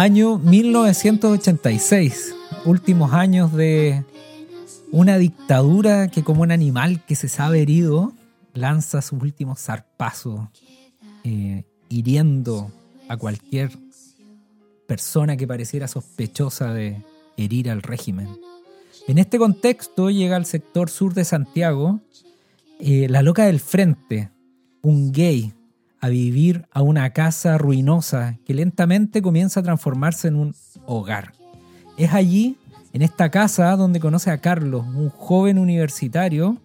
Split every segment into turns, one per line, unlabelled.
Año 1986, últimos años de una dictadura que como un animal que se sabe herido, lanza sus últimos zarpazos, eh, hiriendo a cualquier persona que pareciera sospechosa de herir al régimen. En este contexto llega al sector sur de Santiago eh, la loca del frente, un gay, a vivir a una casa ruinosa que lentamente comienza a transformarse en un hogar. Es allí, en esta casa, donde conoce a Carlos, un joven universitario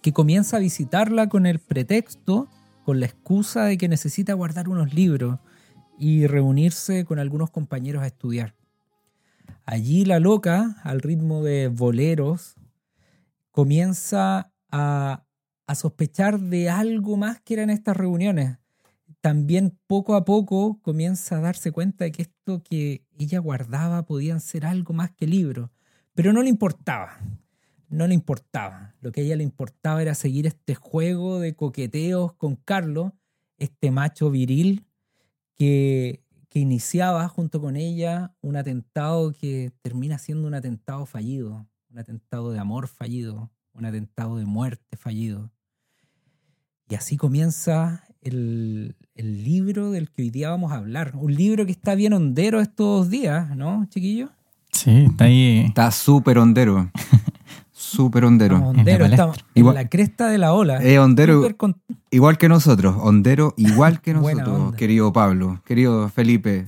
que comienza a visitarla con el pretexto, con la excusa de que necesita guardar unos libros y reunirse con algunos compañeros a estudiar. Allí la loca, al ritmo de boleros, comienza a, a sospechar de algo más que eran estas reuniones. También poco a poco comienza a darse cuenta de que esto que ella guardaba podían ser algo más que libros, pero no le importaba. No le importaba. Lo que a ella le importaba era seguir este juego de coqueteos con Carlos, este macho viril que, que iniciaba junto con ella un atentado que termina siendo un atentado fallido, un atentado de amor fallido, un atentado de muerte fallido. Y así comienza el, el libro del que hoy día vamos a hablar. Un libro que está bien hondero estos días, ¿no, chiquillos?
Sí, está ahí.
Está súper hondero. súper hondero.
Estamos
En la
estamos en
Igual-
la cresta de la ola.
Es hondero
con-
igual que nosotros. Hondero igual que nosotros, querido Pablo, querido Felipe.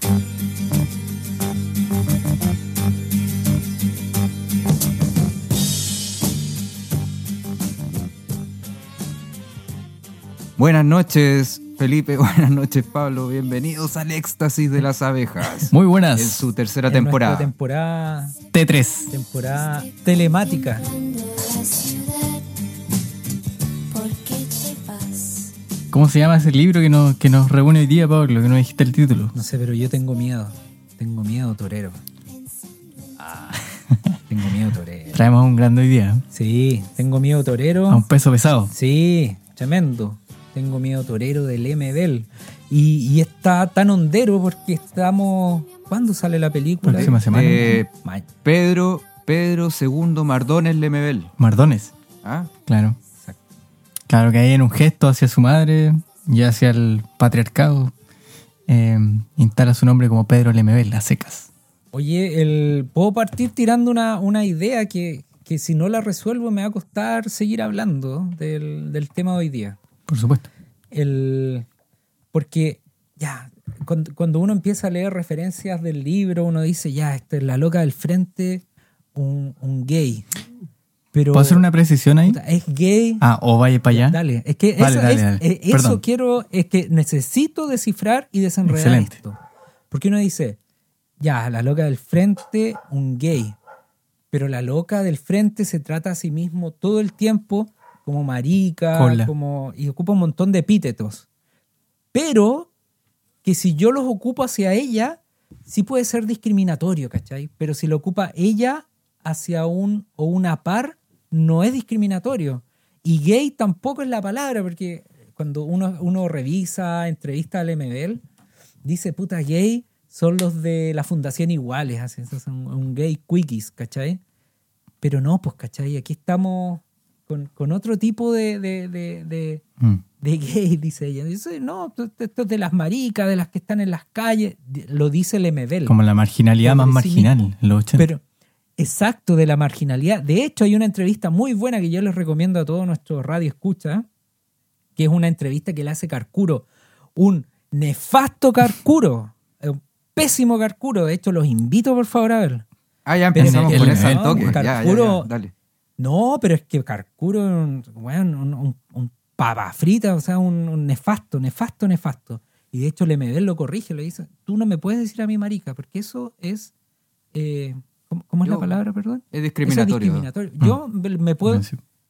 Buenas noches, Felipe. Buenas noches, Pablo. Bienvenidos al éxtasis de las abejas.
Muy buenas.
En su tercera
en
temporada.
temporada,
T3.
temporada telemática.
¿Cómo se llama ese libro que nos, que nos reúne hoy día, Pablo? Que no dijiste el título.
No sé, pero yo tengo miedo. Tengo miedo, torero. tengo miedo, torero.
Traemos un grande hoy día.
Sí, tengo miedo, torero.
A un peso pesado.
Sí, tremendo. Tengo miedo torero del MBL. Y, y está tan hondero porque estamos. ¿Cuándo sale la película?
Próxima semana.
Eh,
Ma-
Pedro, Pedro II Mardones Lemebel.
Mardones.
¿Ah?
Claro.
Exacto.
Claro que hay en un gesto hacia su madre y hacia el patriarcado. eh, instala su nombre como Pedro Lemebel, a secas.
Oye, el, puedo partir tirando una, una idea que, que si no la resuelvo me va a costar seguir hablando del, del tema de hoy día.
Por supuesto.
El, porque ya, cuando, cuando uno empieza a leer referencias del libro, uno dice, ya, esta es la loca del frente, un, un gay. Pero,
¿Puedo hacer una precisión ahí?
Es gay.
Ah, o vaya para allá.
Dale, es que
Vale,
eso,
dale,
es-
dale.
eh, eso quiero, es que necesito descifrar y desenredar
Excelente.
esto. Porque uno dice, ya, la loca del frente, un gay. Pero la loca del frente se trata a sí mismo todo el tiempo como marica, como y ocupa un montón de epítetos. Pero que si yo los ocupo hacia ella, sí puede ser discriminatorio, ¿cachai? Pero si lo ocupa ella hacia un o una par, no es discriminatorio. Y gay tampoco es la palabra, porque cuando uno, uno revisa, entrevista al MBL, dice, puta, gay son los de la Fundación Iguales, así, son un gay quickies, ¿cachai? Pero no, pues, ¿cachai? Aquí estamos con, con otro tipo de, de, de, de,
Mm.
de gay, dice ella. Dice, no, esto es de las maricas, de las que están en las calles, lo dice el MBL.
Como la marginalidad más marginal los 80.
Pero, exacto, de la marginalidad. De hecho, hay una entrevista muy buena que yo les recomiendo a todos nuestros radio escucha, que es una entrevista que le hace Carcuro. Un nefasto Carcuro. eh, Un pésimo Carcuro. De hecho, los invito, por favor, a ver.
Ah, ya empezamos con
el-
toque. Ya, ya, ya,
Carcuro-
dale.
No, pero es que Carcuro es un, weón, un, un, un papa frita, o sea, un, un nefasto, nefasto, nefasto. Y de hecho, el MBL lo corrige, le dice, tú no me puedes decir a mí marica, porque eso es... eh, ¿cómo, cómo es la palabra, perdón?
Es
Eso
discriminatorio.
es discriminatorio. Yo me- me puedo...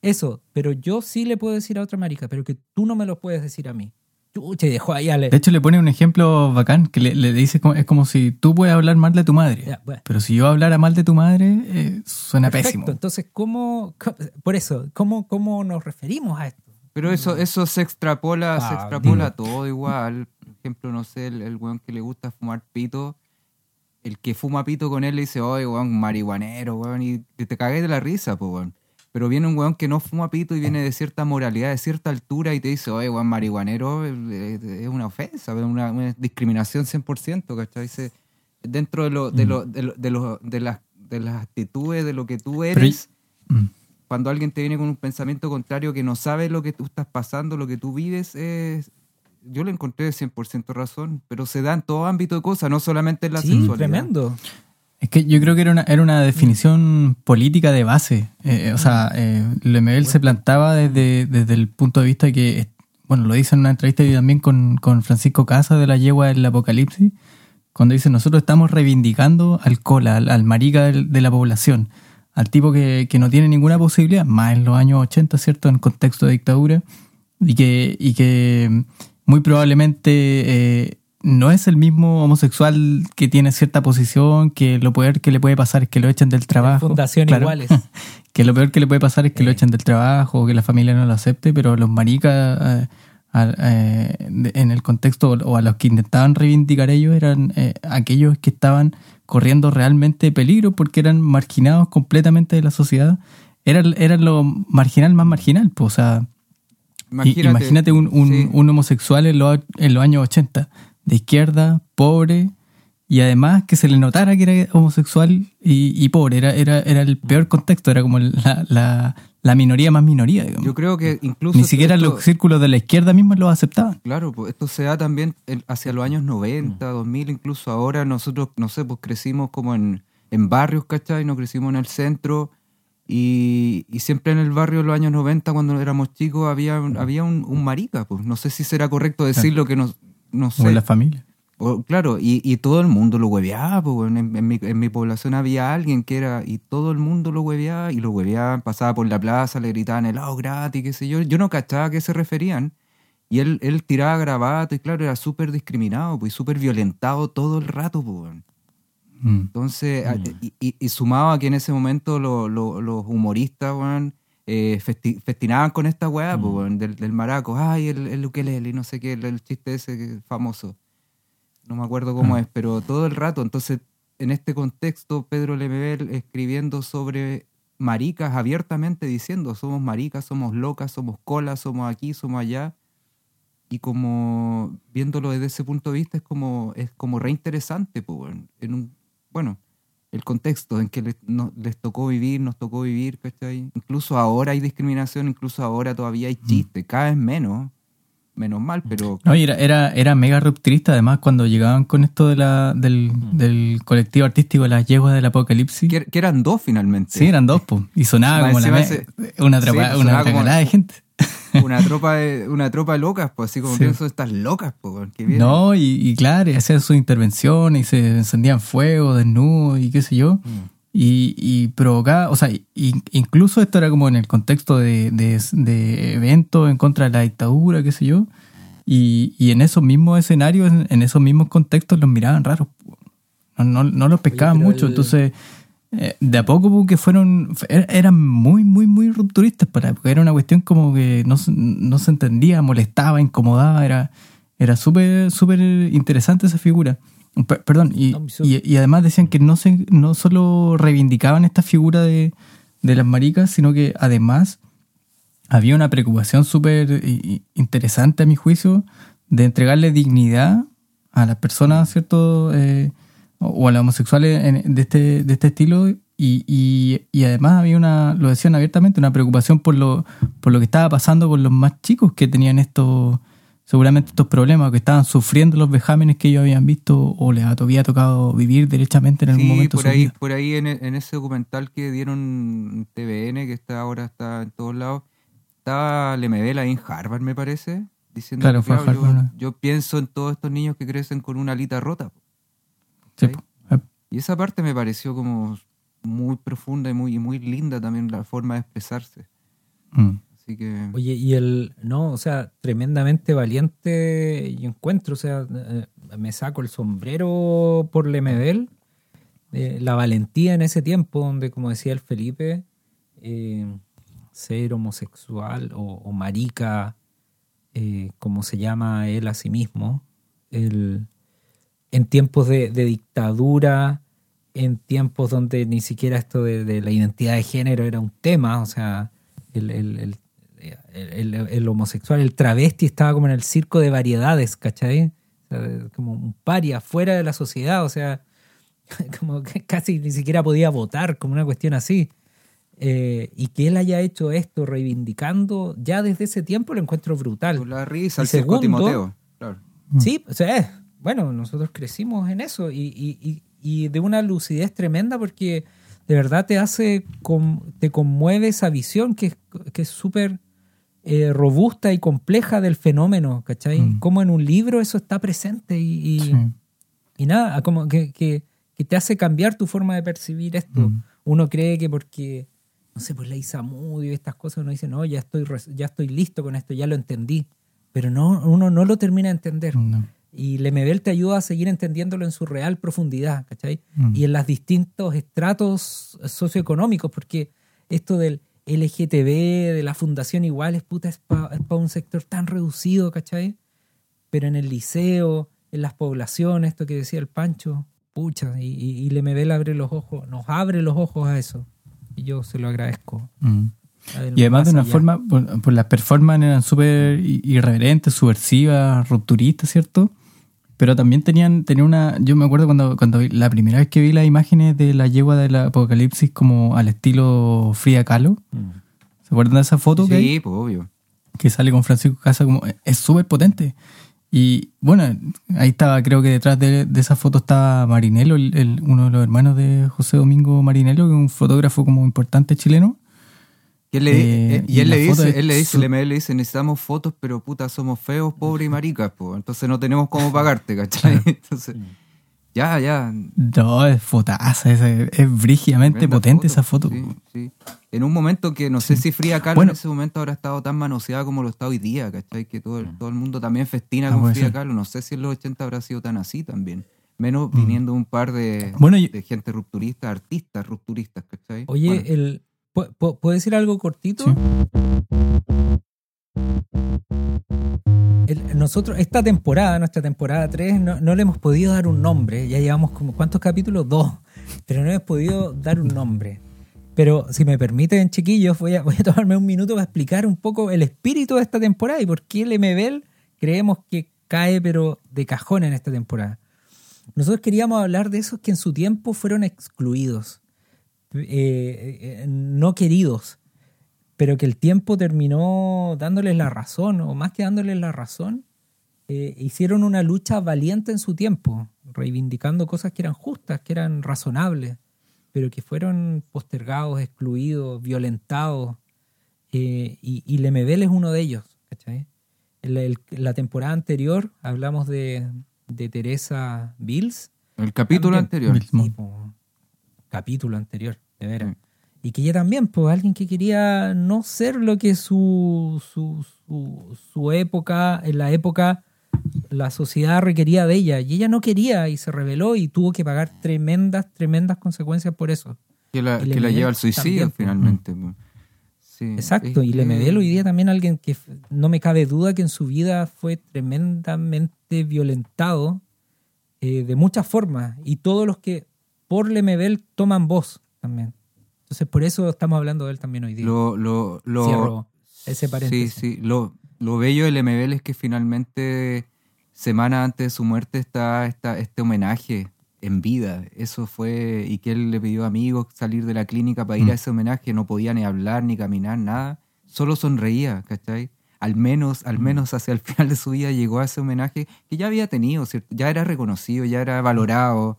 Eso, pero yo sí le puedo decir a otra marica, pero que tú no me lo puedes decir a mí. Chucha, y dejó ahí a le-
De hecho, le pone un ejemplo bacán que le, le dice, como- es como si tú puedes hablar mal de tu madre.
Ya, bueno.
Pero si yo hablara mal de tu madre, eh, suena
Perfecto.
pésimo.
Entonces, ¿cómo, cómo- por eso, ¿cómo, ¿cómo nos referimos a esto?
Pero eso, eso se extrapola, se
Ah,
extrapola
dime.
todo igual. ejemplo, no sé, el, el weón que le gusta fumar pito, el que fuma pito con él le dice, oye, weón, marihuanero, weón, y te, te cagues de la risa, pues, weón. Pero viene un weón que no fuma pito y viene de cierta moralidad, de cierta altura y te dice, oye, weón, marihuanero, eh, es una ofensa, es una, una discriminación 100%, ¿cachai? Dice, dentro de, lo, de, lo, de, lo- de, lo- de las, de las actitudes, de lo que tú eres,
Mm.
cuando alguien te viene con un pensamiento contrario que no sabe lo que tú estás pasando, lo que tú vives, es... Yo le encontré 100% razón, pero se da en todo ámbito de cosas, no solamente en la
Sí,
sexualidad.
tremendo.
Es que yo creo que era una, era una definición política de base. Eh, o sea, eh, Lemebel se plantaba desde, desde el punto de vista que, eh, bueno, lo dice en una entrevista y también con, con Francisco Casa de la yegua del Apocalipsis, cuando dice, nosotros estamos reivindicando al cola, al, al marica del- de la población, al tipo que, que no tiene ninguna posibilidad, más en los años 80, ¿cierto? En contexto de dictadura, y que, y que muy probablemente eh, no es el mismo homosexual que tiene cierta posición, que lo peor que le puede pasar es que lo echen del trabajo.
Fundación
Claro.
iguales.
Que lo peor que le puede pasar es que lo
Eh.
echen del trabajo, o que la familia no lo acepte, pero los maricas eh, a- eh, en el contexto o a los que intentaban reivindicar ellos eran eh, aquellos que estaban corriendo realmente peligro porque eran marginados completamente de la sociedad. Eran, eran lo marginal más marginal, pues, o sea, imagínate, un, un-
sí.
un homosexual en los, en los años 80, de izquierda, pobre, y además que se le notara que era homosexual y, y pobre. Era, era, era el peor contexto, era como la, la, la minoría más minoría. digamos.
Yo creo que incluso...
Ni siquiera
esto-
los círculos de la izquierda misma lo aceptaban.
Claro, pues esto se da también hacia los años 90, 2000, incluso ahora nosotros, no sé, pues crecimos como en, en barrios, ¿cachai? No crecimos en el centro y, y siempre en el barrio de los años 90, cuando éramos chicos, había, un- había un, un marica, pues no sé si será correcto decirlo que no, no
O
sé.
en la familia.
O, claro, y, y todo el mundo lo hueveaba, pues, en, en mi, en mi población había alguien que era, y todo el mundo lo hueveaba, y lo hueveaban, pasaba por la plaza, le gritaban helado gratis, qué sé yo. Yo no cachaba a qué se referían. Y él, él tiraba gravato, y claro, era súper discriminado, pues, y súper violentado todo el rato, pues.
Mm.
Entonces, a- y, y- y sumado a que en ese momento lo- lo- los humoristas, weón, eh, festi- festinaban con esta weá, pues, weón, del, del maraco, ay, el, el ukelele, no sé qué, el, el chiste ese famoso. No me acuerdo cómo es, pero todo el rato. Entonces, en este contexto, Pedro Lemebel escribiendo sobre maricas abiertamente diciendo, somos maricas, somos locas, somos colas, somos aquí, somos allá. Y como viéndolo desde ese punto de vista es como, es como re interesante, pues, en un, bueno, el contexto en que les, no- les tocó vivir, nos tocó vivir, ¿cachai? Incluso ahora hay discriminación, incluso ahora todavía hay chistes, cada vez menos, menos mal, pero
No, y era, era, era mega rupturista, además, cuando llegaban con esto de la, del, del colectivo artístico Las Yeguas del Apocalipsis.
que, que eran dos finalmente.
Sí, eran dos, pues. Y sonaba como la
ese-
una,
sí, como-
de gente.
Una tropa de, una tropa de locas, pues así como
Sí.
pienso estas locas, pues.
No, y, y claro, y hacían sus intervenciones y se encendían fuego, desnudos y qué sé yo. Y, y provocaba, o sea, incluso esto era como en el contexto de, de, de eventos en contra de la dictadura, qué sé yo. Y, y en esos mismos escenarios, en, en esos mismos contextos, los miraban raros. No, no, no los pescaban mucho.
el-
Entonces, de a poco po, que fueron, er- eran muy, muy, muy rupturistas para porque era una cuestión como que no, se- no se entendía, molestaba, incomodaba, era, era súper, súper interesante esa figura. Per- perdón, y, y, y además decían que no, se, no solo reivindicaban esta figura de, de las maricas, sino que además había una preocupación súper interesante a mi juicio de entregarle dignidad a las personas, ¿cierto? Eh, o a los homosexuales en- de, este, de este estilo y, y- y además había una, lo decían abiertamente, una preocupación por lo, por lo que estaba pasando con los más chicos que tenían estos, seguramente estos problemas, que estaban sufriendo los vejámenes que ellos habían visto o les había tocado vivir derechamente en algún
Sí,
momento. de
por
su
ahí,
vida.
por ahí en, en ese documental que dieron TVN, que está ahora está en todos lados, estaba Lemebel ahí en Harvard, me parece, diciendo
Claro,
que, claro, yo, yo pienso en todos estos niños que crecen con una alita rota.
Eh,
Y esa parte me pareció como muy profunda y muy, y muy linda también la forma de expresarse.
mm.
Así que...
Oye, y el, no, o sea, tremendamente valiente y encuentro, o sea, eh, me saco el sombrero por Lemebel, eh, la valentía en ese tiempo, donde, como decía el Felipe, eh, ser homosexual o, o marica, eh, como se llama él a sí mismo, el, en tiempos de, de dictadura, en tiempos donde ni siquiera esto de, de la identidad de género era un tema, o sea, el, el- el- el- homosexual, el travesti estaba como en el circo de variedades, ¿cachai? O sea, como un paria fuera de la sociedad, o sea, como que casi ni siquiera podía votar, como una cuestión así. Eh, y que él haya hecho esto reivindicando, ya desde ese tiempo lo encuentro brutal.
La risa, el
segundo-
Timoteo. Claro.
Sí, o sea, bueno, nosotros crecimos en eso y, y- y- y de una lucidez tremenda porque de verdad te hace, te conmueve esa visión que es que es súper eh, robusta y compleja del fenómeno, ¿cachai?
Mm.
Como en un libro eso está presente y, y-
Sí.
y nada, como que, que- que te hace cambiar tu forma de percibir esto.
Mm.
Uno cree que porque, no sé, pues la Isamudio y estas cosas, uno dice, no, ya estoy, ya estoy listo con esto, ya lo entendí. Pero no, uno no lo termina de entender.
No.
Y Lemebel te ayuda a seguir entendiéndolo en su real profundidad, ¿cachai?
Mm.
Y en los distintos estratos socioeconómicos, porque esto del LGTB, de la fundación igual, es puta, es para un sector tan reducido, ¿cachai? Pero en el liceo, en las poblaciones, esto que decía el Pancho, pucha, y, y, y Lemebel abre los ojos, nos abre los ojos a eso. Y yo se lo agradezco.
Mm. Y además de una
allá.
forma, por, por las performances eran súper irreverentes, subversivas, rupturistas, ¿cierto? Pero también tenían, tenían una, yo me acuerdo cuando, cuando vi- la primera vez que vi las imágenes de la yegua del apocalipsis como al estilo Frida Kahlo,
Mm.
¿se acuerdan de esa foto que, hay?
Sí, pues obvio.
que sale con Francisco Casa como es súper potente? Y bueno, ahí estaba, creo que detrás de, de esa foto estaba Marinelo, el- el- uno de los hermanos de José Domingo Marinelo, que es un fotógrafo como importante chileno.
Y él le,
Eh,
eh, y él le dice, él le dice,
su-
el ML le dice, necesitamos fotos, pero puta, somos feos, pobres y maricas, pues. Entonces no tenemos cómo pagarte, ¿cachai? Entonces, ya, ya.
No, es fotaza, es, es brígidamente potente esa foto.
Sí, sí. En un momento que no sé si Frida Kahlo
Bueno.
en ese momento habrá estado tan manoseada como lo está hoy día, ¿cachai? Que todo el, todo el mundo también festina
Ah,
con
ser.
Kahlo. No sé si en los 80 habrá sido tan así también. Menos viniendo un par de,
Mm. Bueno, yo-
de gente rupturista, artistas rupturistas, ¿cachai?
Oye,
Bueno,
el, ¿pu- pu- ¿puedo decir algo cortito?
Sí.
El- nosotros, esta temporada, nuestra temporada 3, no, no le hemos podido dar un nombre. Ya llevamos como, ¿cuántos capítulos? Dos. Pero no hemos podido dar un nombre. Pero si me permiten, chiquillos, voy a, voy a tomarme un minuto para explicar un poco el espíritu de esta temporada y por qué el MBL creemos que cae, pero de cajón en esta temporada. Nosotros queríamos hablar de esos que en su tiempo fueron excluidos, eh, eh, no queridos, pero que el tiempo terminó dándoles la razón, o más que dándoles la razón, eh, hicieron una lucha valiente en su tiempo, reivindicando cosas que eran justas, que eran razonables, pero que fueron postergados, excluidos, violentados. eh, y, y Lemebel es uno de ellos. el- la temporada anterior hablamos de, de Teresa Bills.
el capítulo
también.
anterior.
Mismo.
Capítulo anterior, de veras.
Sí.
Y que ella también, pues alguien que quería no ser lo que su, su, su, su época, en la época, la sociedad requería de ella. Y ella no quería y se rebeló y tuvo que pagar tremendas, tremendas consecuencias por eso.
Que la, que la lleva al suicidio
también, pues.
finalmente. pues. Sí,
Exacto, y
que-
hoy día también alguien que no me cabe duda que en su vida fue tremendamente violentado eh, de muchas formas y todos los que por Lemebel toman voz también. Entonces por eso estamos hablando de él también hoy día.
Lo, lo, lo,
Cierro ese
Sí,
paréntesis.
sí. Lo, lo bello del MBL es que finalmente, semana antes de su muerte, está esta, este homenaje en vida. Eso fue, y que él le pidió a amigos salir de la clínica para ir
Mm.
a ese homenaje. No podía ni hablar, ni caminar, nada. Solo sonreía, ¿cachai? Al menos,
Mm.
al menos hacia el final de su vida llegó a ese homenaje que ya había tenido, ¿cierto? Ya era reconocido, ya era valorado.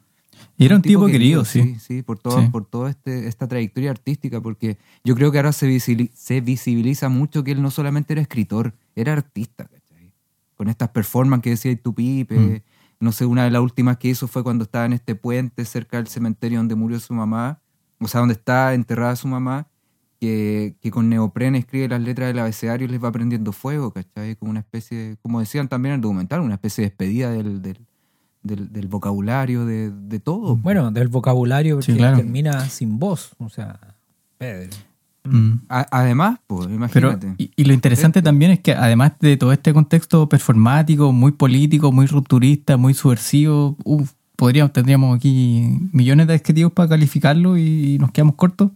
Y era un tipo querido, sí.
Sí, sí, por todo,
Sí.
por toda este, esta trayectoria artística, porque yo creo que ahora se, visili- se visibiliza mucho que él no solamente era escritor, era artista, ¿cachai? Con estas performances que decía tu Pipe,
Mm.
no sé, una de las últimas que hizo fue cuando estaba en este puente cerca del cementerio donde murió su mamá, o sea, donde está enterrada su mamá, que, que con neoprene escribe las letras del abecedario y les va prendiendo fuego, ¿cachai? Como una especie, de- como decían también en el documental, una especie de despedida del, del, del- del vocabulario, de, de todo.
Bueno, del vocabulario porque
Sí, claro.
termina sin voz. O sea, Pedro.
Mm.
Además, pues,
Pero,
imagínate.
y, y lo interesante también es que además de todo este contexto performático, muy político, muy rupturista, muy subversivo, uf, podríamos, tendríamos aquí millones de adjetivos para calificarlo y, nos quedamos cortos.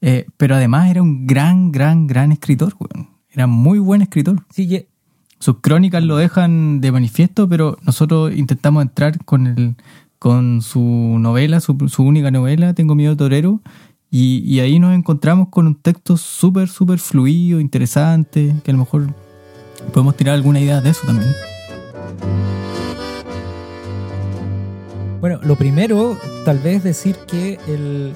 Eh, pero además era un gran, gran, gran escritor, weón. Era muy buen escritor.
Sí,
Sus crónicas lo dejan de manifiesto, pero nosotros intentamos entrar con el con su novela, su, su única novela, Tengo miedo torero, y, ahí nos encontramos con un texto súper, súper fluido, interesante, que a lo mejor podemos tirar alguna idea de eso también.
Bueno, lo primero, tal vez decir que el,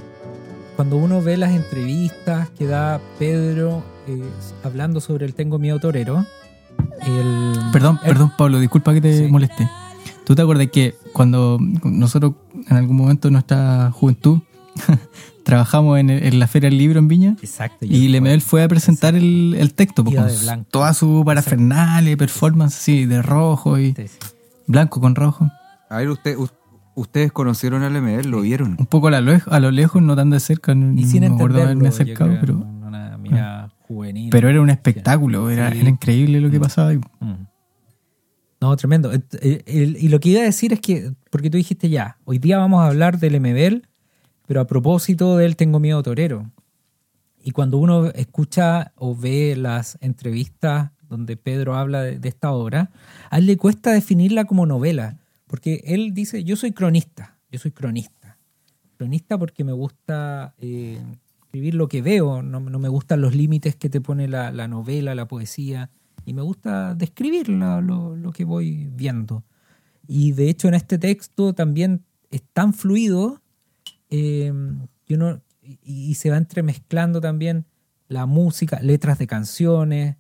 cuando uno ve las entrevistas que da Pedro eh, hablando sobre el Tengo Miedo Torero, el,
Perdón,
el-
perdón, Pablo, disculpa que te
Sí.
moleste. ¿Tú te acuerdas que cuando nosotros en algún momento de nuestra juventud trabajamos en, en la Feria del Libro en Viña?
Exacto.
Y Lemebel fue a presentar el, el texto, pues, con toda su parafernalia, performance así, de rojo y
Sí, sí.
blanco con rojo.
A ver, usted, ustedes conocieron al ML, lo vieron.
Un poco a lo, lej- a lo lejos, no tan de cerca, no,
Y sin
no me acuerdo
entenderlo,
haberme
yo
acercado,
creo,
pero,
una mirada juvenil.
pero era un espectáculo, era,
Sí.
era increíble lo que pasaba ahí.
Mm. No, tremendo. El- y lo que iba a decir es que, porque tú dijiste ya, hoy día vamos a hablar del MBL, pero a propósito del Tengo Miedo Torero. Y cuando uno escucha o ve las entrevistas donde Pedro habla de, de esta obra, a él le cuesta definirla como novela, porque él dice, yo soy cronista, yo soy cronista. Cronista porque me gusta eh, escribir lo que veo, no, no me gustan los límites que te pone la, la novela, la poesía, y me gusta describir la- lo, lo que voy viendo. Y de hecho en este texto también es tan fluido eh, que uno- y, y se va entremezclando también la música, letras de canciones.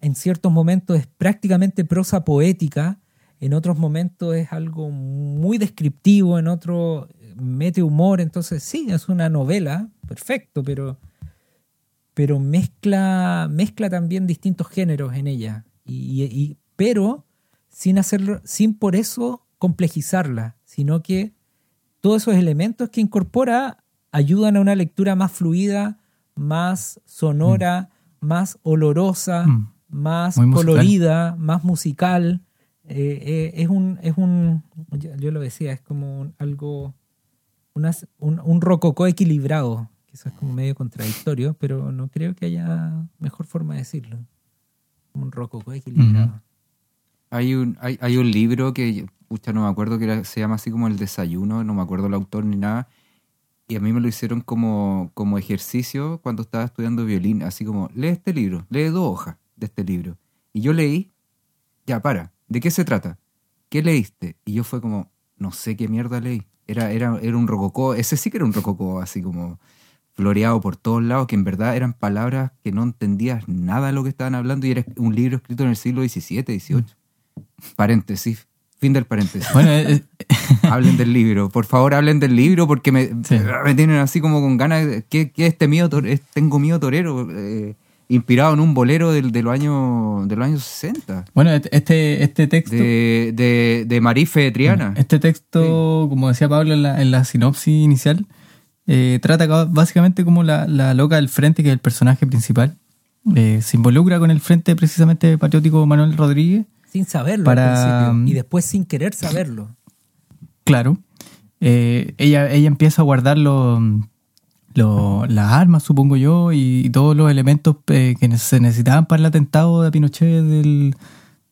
En ciertos momentos es prácticamente prosa poética, en otros momentos es algo muy descriptivo, en otros mete humor. Entonces, sí, es una novela, perfecto, pero, pero mezcla, mezcla también distintos géneros en ella. Y, pero sin hacerlo, sin por eso complejizarla, sino que todos esos elementos que incorpora ayudan a una lectura más fluida, más sonora, más olorosa,
Mm.
más colorida, más musical. Eh, eh, es un, es un, yo, yo lo decía, es como un- algo, un, un rococó equilibrado, es como medio contradictorio, pero no creo que haya mejor forma de decirlo. Un rococó equilibrado.
Hay un, hay, hay un libro que, pucha, no me acuerdo, que se llama así como El Desayuno, no me acuerdo el autor ni nada. Y a mí me lo hicieron como, como ejercicio cuando estaba estudiando violín, así como, lee este libro, lee dos hojas de este libro. Y yo leí, ya, para, ¿de qué se trata? ¿Qué leíste? Y yo fue como, no sé qué mierda leí. Era, era, era un rococó, ese sí que era un rococó, así como floreado por todos lados, que en verdad eran palabras que no entendías nada de lo que estaban hablando y era un libro escrito en el siglo XVII, XVIII. Paréntesis. Fin del paréntesis.
Bueno, eh, eh,
hablen del libro. Por favor, hablen del libro porque me,
Sí.
me tienen así como con ganas. ¿Qué, qué es este mío? Tengo mío torero. eh, inspirado en un bolero del, de los años, de los años 60.
bueno, este, este texto...
De, de, de Marife Triana.
Este texto, como decía Pablo en la, en la sinopsis inicial, eh, trata ca- básicamente como la, la loca del frente, que es el personaje principal. Eh, se involucra con el frente precisamente patriótico Manuel Rodríguez.
Sin saberlo
Para-
al principio, y después sin querer saberlo.
Claro. Eh, ella, ella empieza a guardar los lo- las armas, supongo yo, y, y todos los elementos eh, que se necesitaban para el atentado de Pinochet del,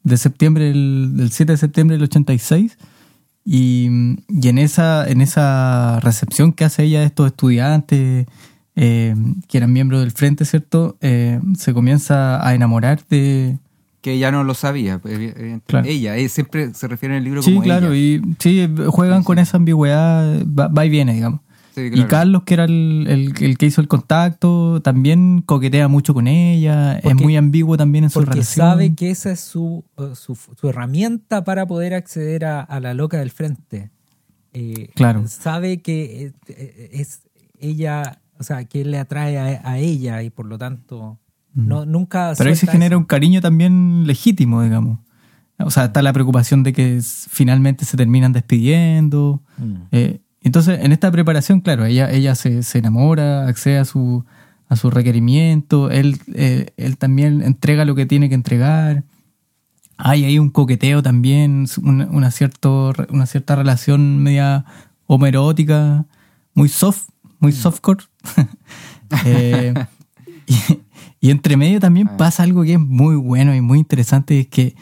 de septiembre, del, del 7 de septiembre del 86. Y, y en esa en esa recepción que hace ella de estos estudiantes eh, que eran miembros del frente, ¿cierto? Eh, se comienza a enamorar de...
Que ella no lo sabía. pues.
Claro.
Ella, eh, siempre se refiere en el libro
Sí,
como
claro,
ella.
y sí, juegan con esa ambigüedad, va, va y viene, digamos.
Sí,
Y. Carlos, que era el, el- el que hizo el contacto, también coquetea mucho con ella, es
Porque-
muy ambiguo también en su
Porque
relación.
sabe que esa es su, eh, su, su herramienta para poder acceder a, a la loca del frente. Eh,
Claro.
Sabe que eh, es ella, o sea, que él le atrae a, a ella y por lo tanto no, nunca...
Pero ahí se genera
eso.
un cariño también legítimo, digamos. O sea, está la preocupación de que finalmente se terminan despidiendo.
Mm.
Eh, entonces, en esta preparación, claro, ella, ella se, se enamora, accede a su, a su requerimiento, él, eh, él también entrega lo que tiene que entregar. Hay ahí un coqueteo también, una, una, cierto, una cierta relación media homerótica, muy soft, muy softcore. Eh, y, y entre medio también
Ah.
pasa algo que es muy bueno y muy interesante, es que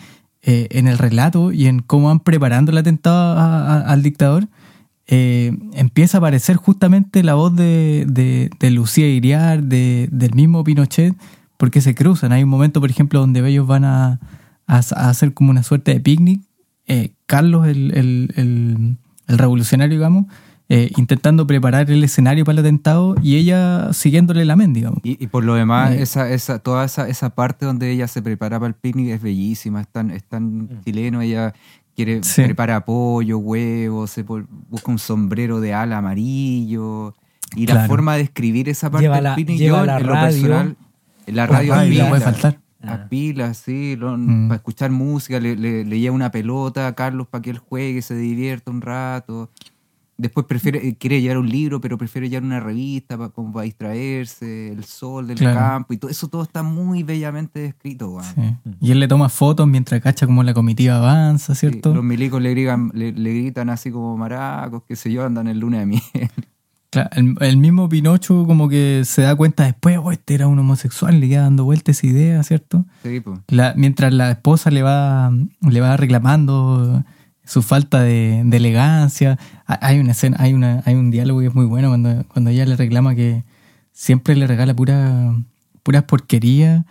eh, en el relato y en cómo van preparando el atentado a- a- al dictador, eh, empieza a aparecer justamente la voz de, de, de Lucía Iriar, de, del mismo Pinochet, porque se cruzan. Hay un momento, por ejemplo, donde ellos van a, a- a hacer como una suerte de picnic. Eh, Carlos, el, el- el- el revolucionario, digamos, eh, intentando preparar el escenario para el atentado y ella siguiéndole la mente, digamos.
Y, y por lo demás,
Eh.
esa, esa, toda esa, esa parte donde ella se prepara para el picnic es bellísima, es tan, es tan chileno, ella quiere
Sí.
prepara pollo, huevos, se busca un sombrero de ala amarillo. Y la forma de escribir esa parte
Lleva
del
la-
picnic,
lleva
yo,
la
en lo
radio.
personal, la
La
radio a
radio no puede faltar.
a pilas, sí, lo-
Mm.
para escuchar música, le, le- le lleva una pelota a Carlos para que él juegue, se divierta un rato. Después prefiere, eh, quiere llevar un libro, pero prefiere llevar una revista para, como para distraerse, el sol del
Claro.
campo y todo eso todo está muy bellamente descrito.
Sí. Y él le toma fotos mientras cacha como la comitiva avanza,
Sí,
¿cierto?
los milicos le gritan, le, le gritan así como maracos, qué sé yo, andan el lunes de miel.
Claro, el, el mismo Pinocho como que se da cuenta después, oh, este era un homosexual, le queda dando vuelta esa idea, ¿cierto?
Sí, pues.
La- mientras la esposa le va, le va reclamando su falta de, de elegancia. Ha- Hay una escena, hay una, hay un diálogo que es muy bueno cuando, cuando ella le reclama que siempre le regala pura, puras porquerías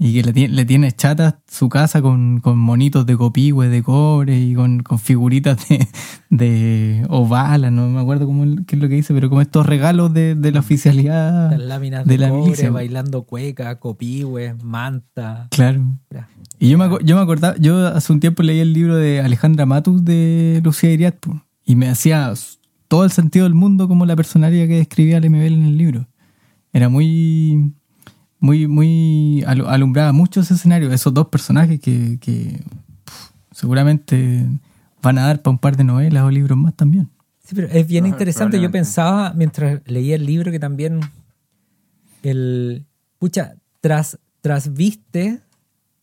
y que le, tiene- le tiene chata su casa con, con monitos de copihue de cobre y con, con figuritas de, de ovalas, no me acuerdo cómo, qué es lo que dice, pero como estos regalos de, de la oficialidad
Las láminas
de
de,
la
cobre,
milicia.
bailando cueca, copihue, manta.
Claro. Y yo me, yo me acordaba, yo hace un tiempo leí el libro de Alejandra Matus de Lucía Iriart po, y me hacía todo el sentido del mundo como la personalidad que describía Lemebel en el libro. Era muy, muy, muy, alu- alumbraba mucho ese escenario, esos dos personajes que, que, seguramente van a dar para un par de novelas o libros más también.
Sí, pero es bien
Proba-
interesante. Yo pensaba mientras leía el libro que también el pucha tras trasviste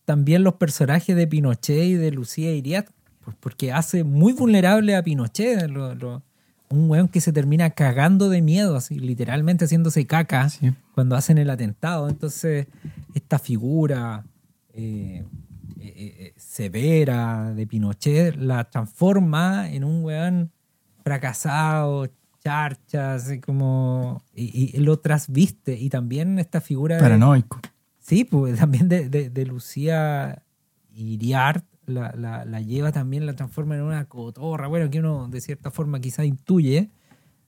también los personajes de Pinochet y de Lucía Iriart, pues porque hace muy vulnerable a Pinochet, lo- lo- un weón que se termina cagando de miedo, así literalmente haciéndose caca
Sí.
cuando hacen el atentado. Entonces, esta figura eh, eh, eh, severa de Pinochet la transforma en un weón fracasado, charcha, así como. Y, y lo trasviste. Y también esta figura. de-
Paranoico.
Sí, pues también de, de- de Lucía Iriart la, la, la lleva también, la transforma en una cotorra, bueno, que uno de cierta forma quizá intuye,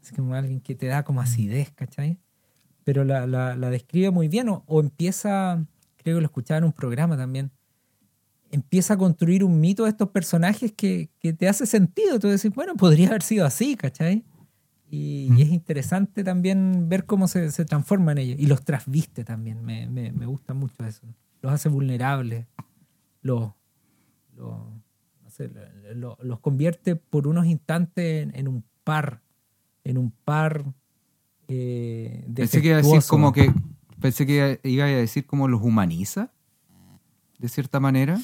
es como alguien que te da como acidez, ¿cachai? Pero la, la, la describe muy bien o, o empieza, creo que lo escuchaba en un programa también, empieza a construir un mito de estos personajes que, que te hace sentido, tú decís, bueno, podría haber sido así, ¿cachai? Y, y es interesante también ver cómo se, se transforman ellos. Y los trasviste también. Me, me, me gusta mucho eso. Los hace vulnerables. Los, sé, lo- lo- los convierte por unos instantes en, en un par. En un par. Eh,
Pensé que iba a decir como que. Pensé que iba a decir como los humaniza, de cierta manera.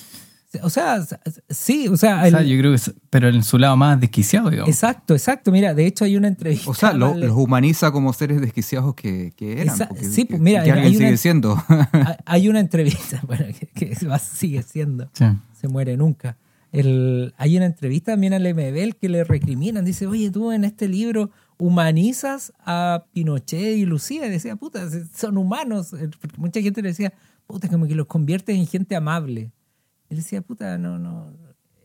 O sea, sí, o sea.
O sea,
el-
yo creo que es- pero en su lado más desquiciado, digamos.
exacto, exacto. Mira, de hecho hay una entrevista.
O sea, lo- los humaniza como seres desquiciados que, que eran.
Esa-
porque-
sí,
que,
pues, mira,
que
hay
alguien
una-
sigue siendo.
hay- una entrevista, bueno, que, sigue siendo.
Sí.
se muere nunca. El, hay una entrevista también al MBL que le recriminan. Dice, oye, tú en este libro humanizas a Pinochet y Lucía. Y decía, puta, son humanos. Eh, Porque mucha gente le decía, puta, como que los conviertes en gente amable. Y decía, puta, no, no.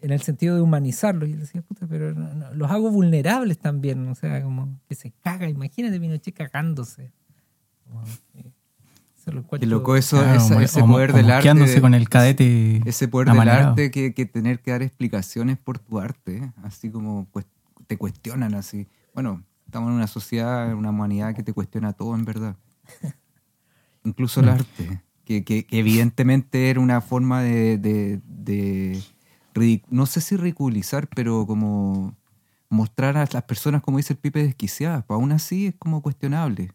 En el sentido de humanizarlos. Y él decía, puta, pero no, no, los hago vulnerables también. O sea, como que se caga. Imagínate Pinochet cagándose. Eh, eso lo
Qué
encuentro-
loco eso,
Claro,
esa-
o-
ese poder del arte.
con el cadete
ese poder del arte que, que tener que dar explicaciones por tu arte, ¿eh? así como pues, te cuestionan así. Bueno, estamos en una sociedad, en una humanidad que te cuestiona todo en verdad. Incluso el
Mm.
arte, que, que- que evidentemente era una forma de, de- de ridic- no sé si ridiculizar, pero como mostrar a las personas, como dice el Pipe, desquiciadas. Pero aún así es como cuestionable.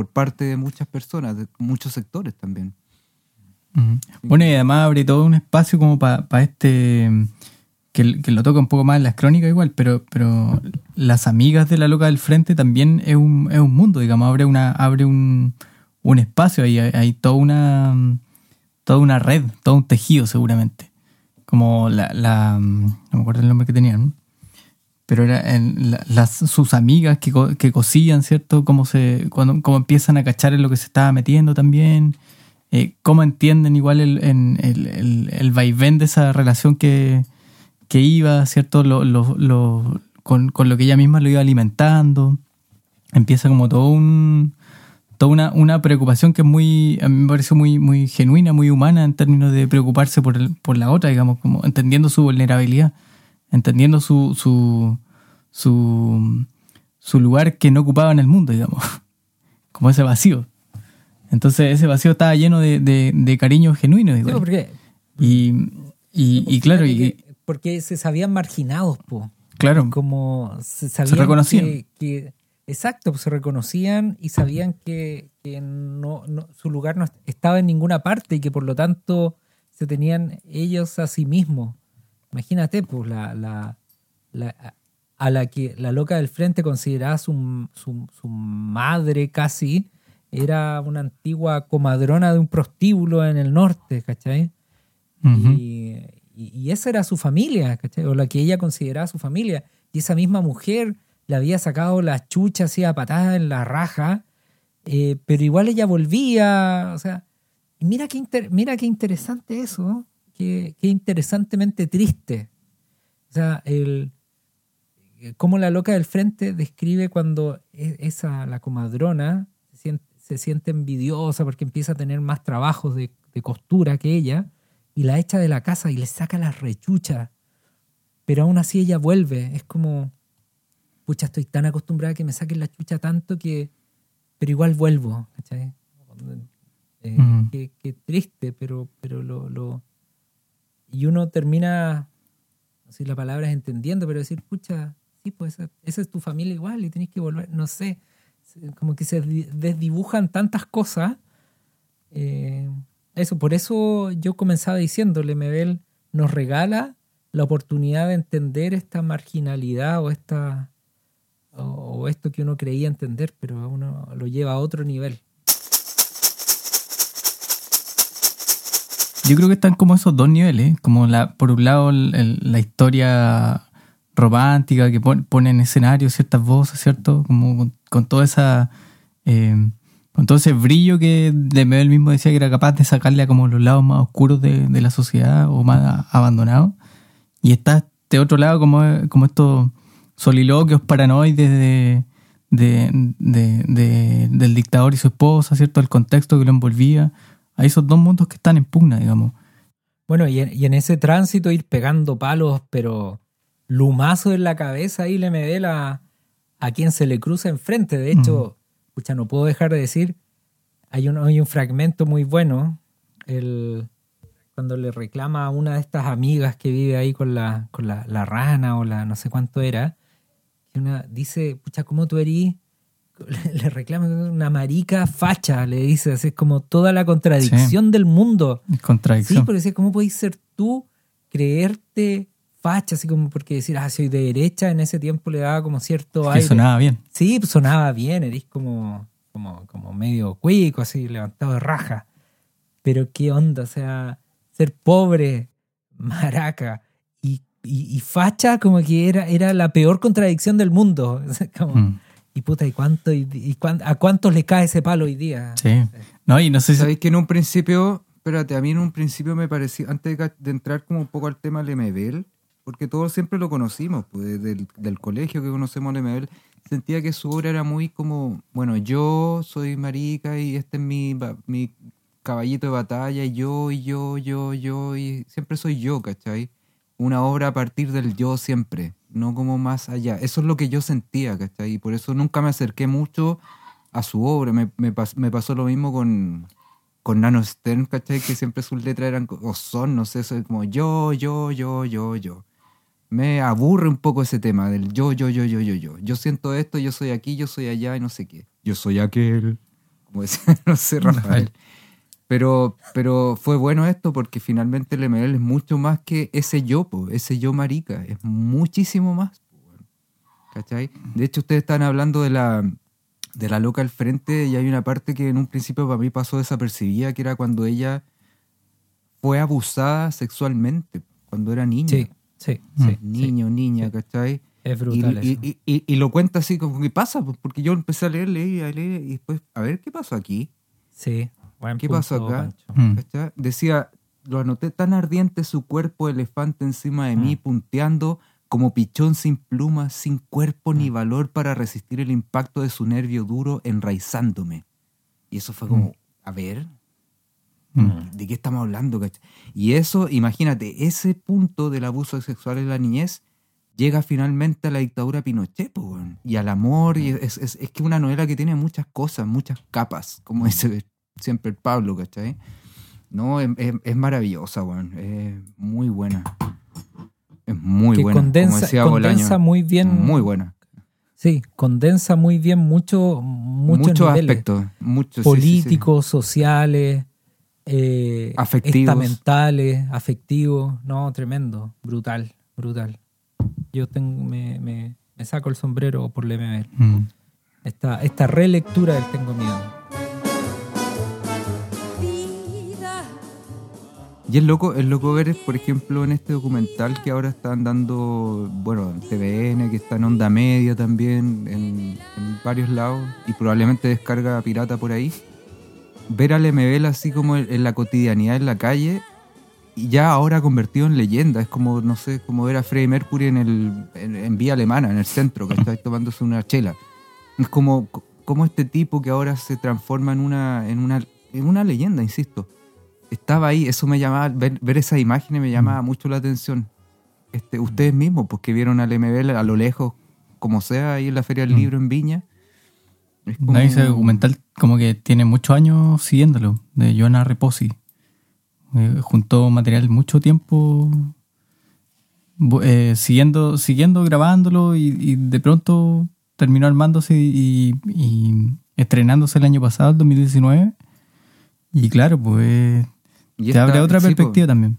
Por parte de muchas personas, de muchos sectores también.
Bueno, y además abre todo un espacio como para este. Que, lo toca un poco más en las crónicas igual, pero, pero las amigas de la loca del frente también es un, es un mundo, digamos, abre una, abre un, un espacio ahí, hay, hay toda una toda una red, todo un tejido seguramente. Como la, la no me acuerdo el nombre que tenían, pero era en la- las, sus amigas que, que cosían, ¿cierto? Cómo, se, cuando, cómo empiezan a cachar en lo que se estaba metiendo también. Eh, cómo entienden igual el, en- el, el, el vaivén de esa relación que, que iba, ¿cierto? Lo, lo- lo- con, con lo que ella misma lo iba alimentando. Empieza como todo un toda una, una preocupación que es muy, a mí me pareció muy, muy genuina, muy humana en términos de preocuparse por, el- por la otra, digamos, como entendiendo su vulnerabilidad, entendiendo su, su, su, su lugar que no ocupaba en el mundo, digamos, como ese vacío. Entonces ese vacío estaba lleno de, de, de cariño genuino, igual.
porque,
Y, y, y claro, y,
porque, se sabían marginados, po.
claro,
como se sabían
reconocían.
que, que- exacto se reconocían y sabían que, que no, no- su lugar no est- estaba en ninguna parte y que por lo tanto se tenían ellos a sí mismos imagínate pues la, la, la- a la que la loca del frente consideraba su, su, su madre casi era una antigua comadrona de un prostíbulo en el norte ¿cachai? Y, y- y esa era su familia, ¿cachai? O la que ella consideraba su familia. Y esa misma mujer le había sacado la chucha así a patada en la raja, eh, pero igual ella volvía, o sea, mira qué, inter- mira qué interesante eso, ¿no? Qué, qué interesantemente triste. O sea, el, cómo la loca del frente describe cuando e- esa, la comadrona, se siente, se siente envidiosa porque empieza a tener más trabajos de, de costura que ella, y la echa de la casa y le saca las rechuchas. Pero aún así ella vuelve. Es como, pucha, estoy tan acostumbrada a que me saquen la chucha tanto que, pero igual vuelvo. ¿cachai? Eh,
Ujú.
qué, qué triste, pero, pero lo, lo... Y uno termina, no sé si la palabra es entendiendo, pero decir, pucha, sí, pues esa, es tu familia igual y tenés que volver, no sé, como que se di- desdibujan tantas cosas. Eh, eso, por eso yo comenzaba diciéndole, Mebel nos regala la oportunidad de entender esta marginalidad o esta o, esto que uno creía entender, pero uno lo lleva a otro nivel.
Yo creo que están como esos dos niveles, como la, por un lado la historia romántica que pon- pone en escenario ciertas voces, ¿cierto? Como con, toda esa eh, todo ese brillo que de medio él mismo decía que era capaz de sacarle a como los lados más oscuros de, de la sociedad o más abandonados. Y está este otro lado como, como estos soliloquios paranoides de, de, de- de- del dictador y su esposa, ¿cierto? El contexto que lo envolvía. Hay esos dos mundos que están en pugna, digamos.
Bueno, y en, y en ese tránsito ir pegando palos, pero lumazo en la cabeza ahí le me dé la, a quien se le cruza enfrente. De hecho, pucha, no puedo dejar de decir, hay un, hay un fragmento muy bueno, el, cuando le reclama a una de estas amigas que vive ahí con la, con la, la rana o la no sé cuánto era, que una dice, pucha, ¿cómo tú eres? Le, reclama una marica facha, le dice, así es como toda la contradicción del mundo.
Es
Sí,
contradicción.
pero decía, ¿cómo podéis ser tú, creerte facha? Así como porque decir, ah, soy de derecha, en ese tiempo le daba como cierto
que
aire.
sonaba bien.
Sí, pues sonaba bien, eres como, como, como medio cuico, así, levantado de raja. Pero qué onda, o sea, ser pobre, maraca y, y, y facha como que era, era la peor contradicción del mundo. O sea, como,
Mm,
Y puta, ¿y cuánto, y, y cuán- a cuántos le cae ese palo hoy día?
sí. No, y no sé si.
Sabéis que en un principio, espérate, a mí en un principio me parecía, antes de, entrar como un poco al tema Lemebel, porque todos siempre lo conocimos, pues del, del colegio que conocemos a Lemebel, sentía que su obra era muy como, bueno, yo soy marica y este es mi, mi caballito de batalla, y yo, y yo, yo, yo, y siempre soy yo, ¿cachai? Una obra a partir del yo siempre, no como más allá. Eso es lo que yo sentía, ¿cachai? Y por eso nunca me acerqué mucho a su obra. Me, me, pas- me pasó lo mismo con, con Nano Stern, ¿cachai? Que siempre sus letras eran, o son, no sé, son como yo, yo, yo, yo, yo. Me aburre un poco ese tema del yo, yo, yo, yo, yo, yo. Yo siento esto, yo soy aquí, yo soy allá y no sé qué. Yo soy aquel. como decía, no sé, Rafael. Pero, pero fue bueno esto porque finalmente el ML es mucho más que ese yo, po, ese yo marica, es muchísimo más. ¿Cachai? De hecho, ustedes están hablando de la, de la loca al frente y hay una parte que en un principio para mí pasó desapercibida, que era cuando ella fue abusada sexualmente, cuando era niña.
Sí, sí, sí.
Niño, niña, ¿cachai?
Es brutal
y-
eso.
y- y- y lo cuenta así como, ¿qué pasa? Porque yo empecé a leer, leí, a leer y después, a ver, ¿qué pasó aquí?
Sí. Buen
¿Qué
punto,
pasó acá?
Mm.
¿Cachai? Decía, lo anoté tan ardiente su cuerpo elefante encima de
Mm.
mí, punteando como pichón sin plumas, sin cuerpo
Mm.
ni valor para resistir el impacto de su nervio duro enraizándome. Y eso fue como, a ver. ¿de qué estamos hablando? cachai? Y eso, imagínate, ese punto del abuso sexual en la niñez llega finalmente a la dictadura Pinochet, po, y al amor, y es, es, es que una novela que tiene muchas cosas, muchas capas, como dice siempre el Pablo, ¿cachai? No, es, es- es maravillosa, weón, es muy buena. Es muy
que
buena. como
condensa,
decía
condensa
Bolaño.
muy bien.
Muy buena.
Sí, condensa muy bien mucho, muchos,
Muchos
niveles
aspectos. Muchos, sí, sí, sí.
políticos, sociales, eh,
Afectivos.
estamentales, afectivos. No, tremendo, brutal, brutal. Yo tengo, me, me- me saco el sombrero por leer
Mm.
esta, esta relectura del Tengo Miedo.
Y es loco, es loco ver, por ejemplo, en este documental que ahora están dando, bueno, en TVN, que está en Onda Media también, en, varios lados, y probablemente descarga pirata por ahí. Ver al MBL así como en, la cotidianidad en la calle, y ya ahora convertido en leyenda. Es como, no sé, como ver a Freddie Mercury en, el, en, Vía Alemana, en el centro, que está tomándose una chela. Es como, como este tipo que ahora se transforma en una, en una, en una leyenda, insisto estaba ahí, eso me llamaba, ver, ver esas imágenes me llamaba mucho la atención. Este, ustedes mismos, porque vieron al MBL a lo lejos, como sea, ahí en la Feria del
Mm.
Libro en Viña. Es como-
ese documental como que tiene muchos años siguiéndolo, de Joana Reposi. Eh, juntó material mucho tiempo eh, siguiendo, siguiendo grabándolo y, y de pronto terminó armándose y, y estrenándose el año pasado, el 2019. Y claro, pues
y
te
esta-
abre otra
sí, po,
perspectiva también.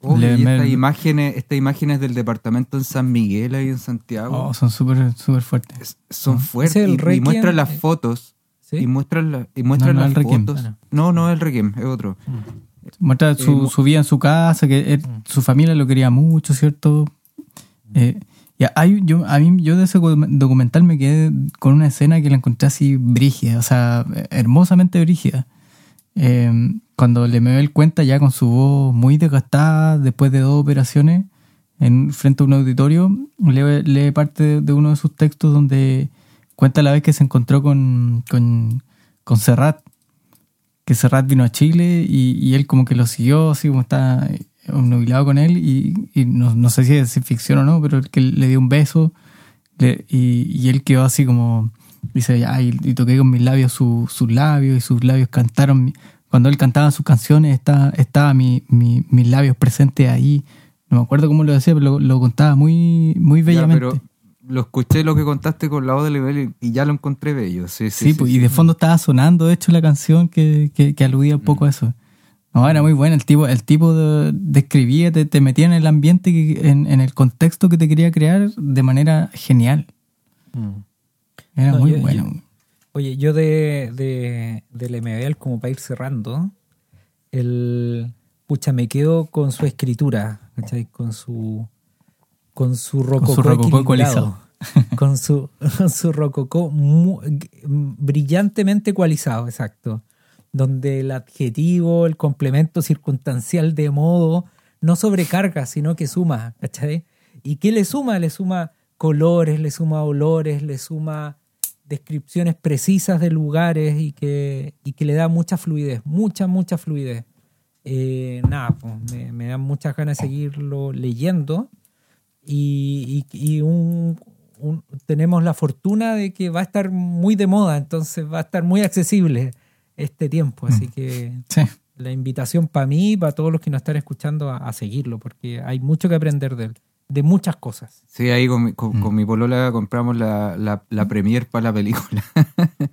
obvio,
Le-
y
me-
estas imágenes, estas imágenes del departamento en San Miguel, ahí en Santiago,
Oh, son súper súper fuertes.
es- son
Ese
fuertes.
el
Y, y muestran las
eh,
fotos.
¿Sí?
Y muestran, la- y muestran
No, no,
las
el
fotos.
Ah,
No, no es el Requiem, es otro.
Muestra su,
mu-
su vida en su casa, que él- su familia lo quería mucho, ¿cierto? Eh, y hay, yo, a mí, yo de ese documental me quedé con una escena que la encontré así brígida, o sea, hermosamente brígida. Eh, cuando le me cuenta ya con su voz muy desgastada, después de dos operaciones, en, frente a un auditorio, lee, lee parte de, uno de sus textos donde cuenta la vez que se encontró con, con, con Serrat, que Serrat vino a Chile y, él como que lo siguió, así como está eh, obnubilado con él y, y no, no sé si es ficción o no, pero el que le dio un beso y, y él quedó así como, dice, ya, y, toqué con mis labios su- sus labios y sus labios cantaron, cuando él cantaba sus canciones estaba, estaba mi, mi- mis labios presentes ahí, no me acuerdo cómo lo decía, pero lo, lo contaba muy, muy
Ya,
bellamente.
pero lo escuché lo que contaste con la voz de Lebel y ya lo encontré bello. Sí, sí,
Sí,
sí,
pues,
sí.
y de fondo estaba sonando, de hecho, la canción que, que, que aludía un poco a eso. No, era muy buena. El tipo, el tipo de- describía, te, te metía en el ambiente, que, en, en el contexto que te quería crear de manera genial. Era
No,
muy
yo-
bueno.
Oye, yo de, de, del MBL, como para ir cerrando, el pucha, me quedo con su escritura, ¿cachai? Con su con su rococó,
su rococó
equilibrado. con su con su rococó mu- brillantemente ecualizado, exacto. Donde el adjetivo, el complemento circunstancial de modo no sobrecarga, sino que suma, ¿cachai? ¿Y qué le suma? Le suma colores, le suma olores, le suma descripciones precisas de lugares y que, y que le da mucha fluidez, mucha, mucha fluidez. Eh, nada, pues, me, me dan muchas ganas de seguirlo leyendo y, y- y un- un- tenemos la fortuna de que va a estar muy de moda, entonces va a estar muy accesible este tiempo, así que
Sí.
la invitación para mí y para todos los que nos están escuchando a, a seguirlo, porque hay mucho que aprender de él. De muchas cosas.
Sí, ahí con mi, con,
Mm.
con mi polola compramos la, la, la premier para la película.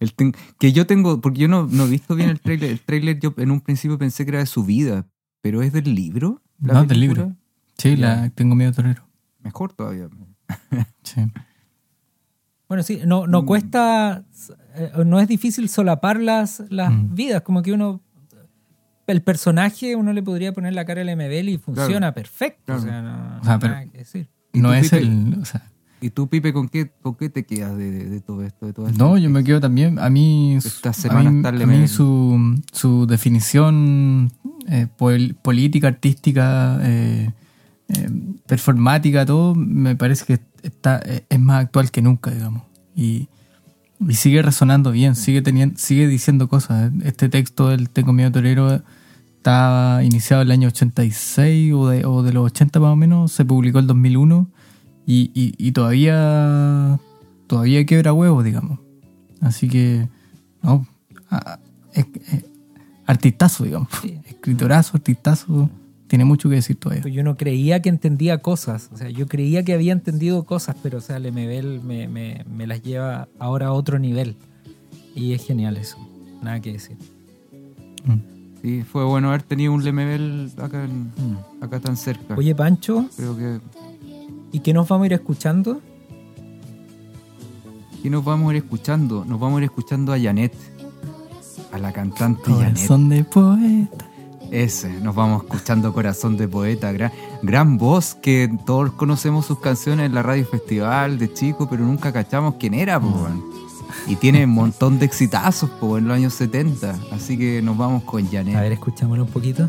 El ten- que yo tengo, porque yo no, no he visto bien el trailer. El trailer yo en un principio pensé que era de su vida, pero es del libro. la
No, del
película?
libro. Sí, la, tengo miedo torero.
Mejor todavía.
Sí.
Bueno, sí, no, no
Mm.
cuesta, eh, no es difícil solapar las, las
Mm.
vidas, como que uno, el personaje, uno le podría poner la cara al MBL y funciona perfecto.
Claro.
O sea, no,
O sea, pero-
nada que decir.
¿Y
No
tú,
es
Pipe?
el. O sea,
¿Y tú, Pipe, con qué, con qué te quedas de, de- de todo esto? De todo
no, yo me quedo también. A mí.
Esta
a
semana
mí, a mí su, su definición eh, pol- política, artística, eh, eh, performática, todo, me parece que está, eh, es más actual que nunca, digamos. Y, y sigue resonando bien, sigue teniendo, sigue diciendo cosas. Este texto del Tengo Miedo Torero está iniciado en el año 86 o de, o de los 80 más o menos, se publicó el 2001 y, y, y todavía todavía quiebra huevos, digamos. Así que, no, es- es artistazo, digamos.
Sí.
Escritorazo, artistazo, tiene mucho que decir todavía.
Yo no creía que entendía cosas, o sea, yo creía que había entendido cosas, pero o sea, el MBL me, me, me las lleva ahora a otro nivel. Y es genial eso, nada que decir.
Sí, fue bueno haber tenido un Lemebel acá, en-
Mm.
acá tan cerca.
Oye, Pancho,
Creo que
¿y qué nos vamos a ir escuchando?
¿Qué nos vamos a ir escuchando? Nos vamos a ir escuchando a Janet. A la cantante Janet.
Corazón de poeta.
Ese, nos vamos escuchando Corazón de Poeta. Gran, gran voz que todos conocemos sus canciones en la radio festival de chico, pero nunca cachamos quién era, weón. Y tiene un montón de exitazos po, en los años 70. Así que nos vamos con Janet.
A ver, escuchámoslo un poquito.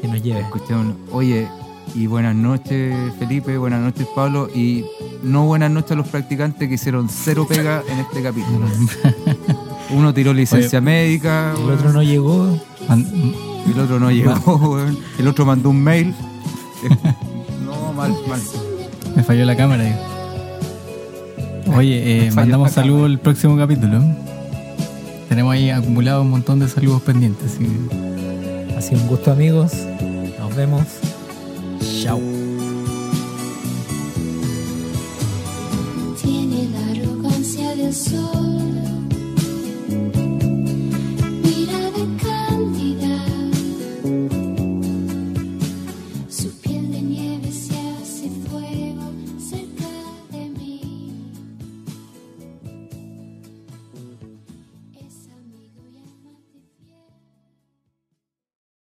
Que nos lleve.
Escuchémoslo. Oye, y buenas noches, Felipe, buenas noches, Pablo, y no buenas noches a los practicantes que hicieron cero pega en este capítulo. Uno tiró licencia médica,
El otro no llegó.
El otro no llegó, el otro mandó un mail. No, mal, mal.
Me falló la cámara. Oye, eh, mandamos saludos al próximo capítulo. Tenemos ahí acumulado un montón de saludos pendientes. así que-
Ha sido un gusto, amigos. Nos vemos. Chao.
Tiene la arrogancia del sol.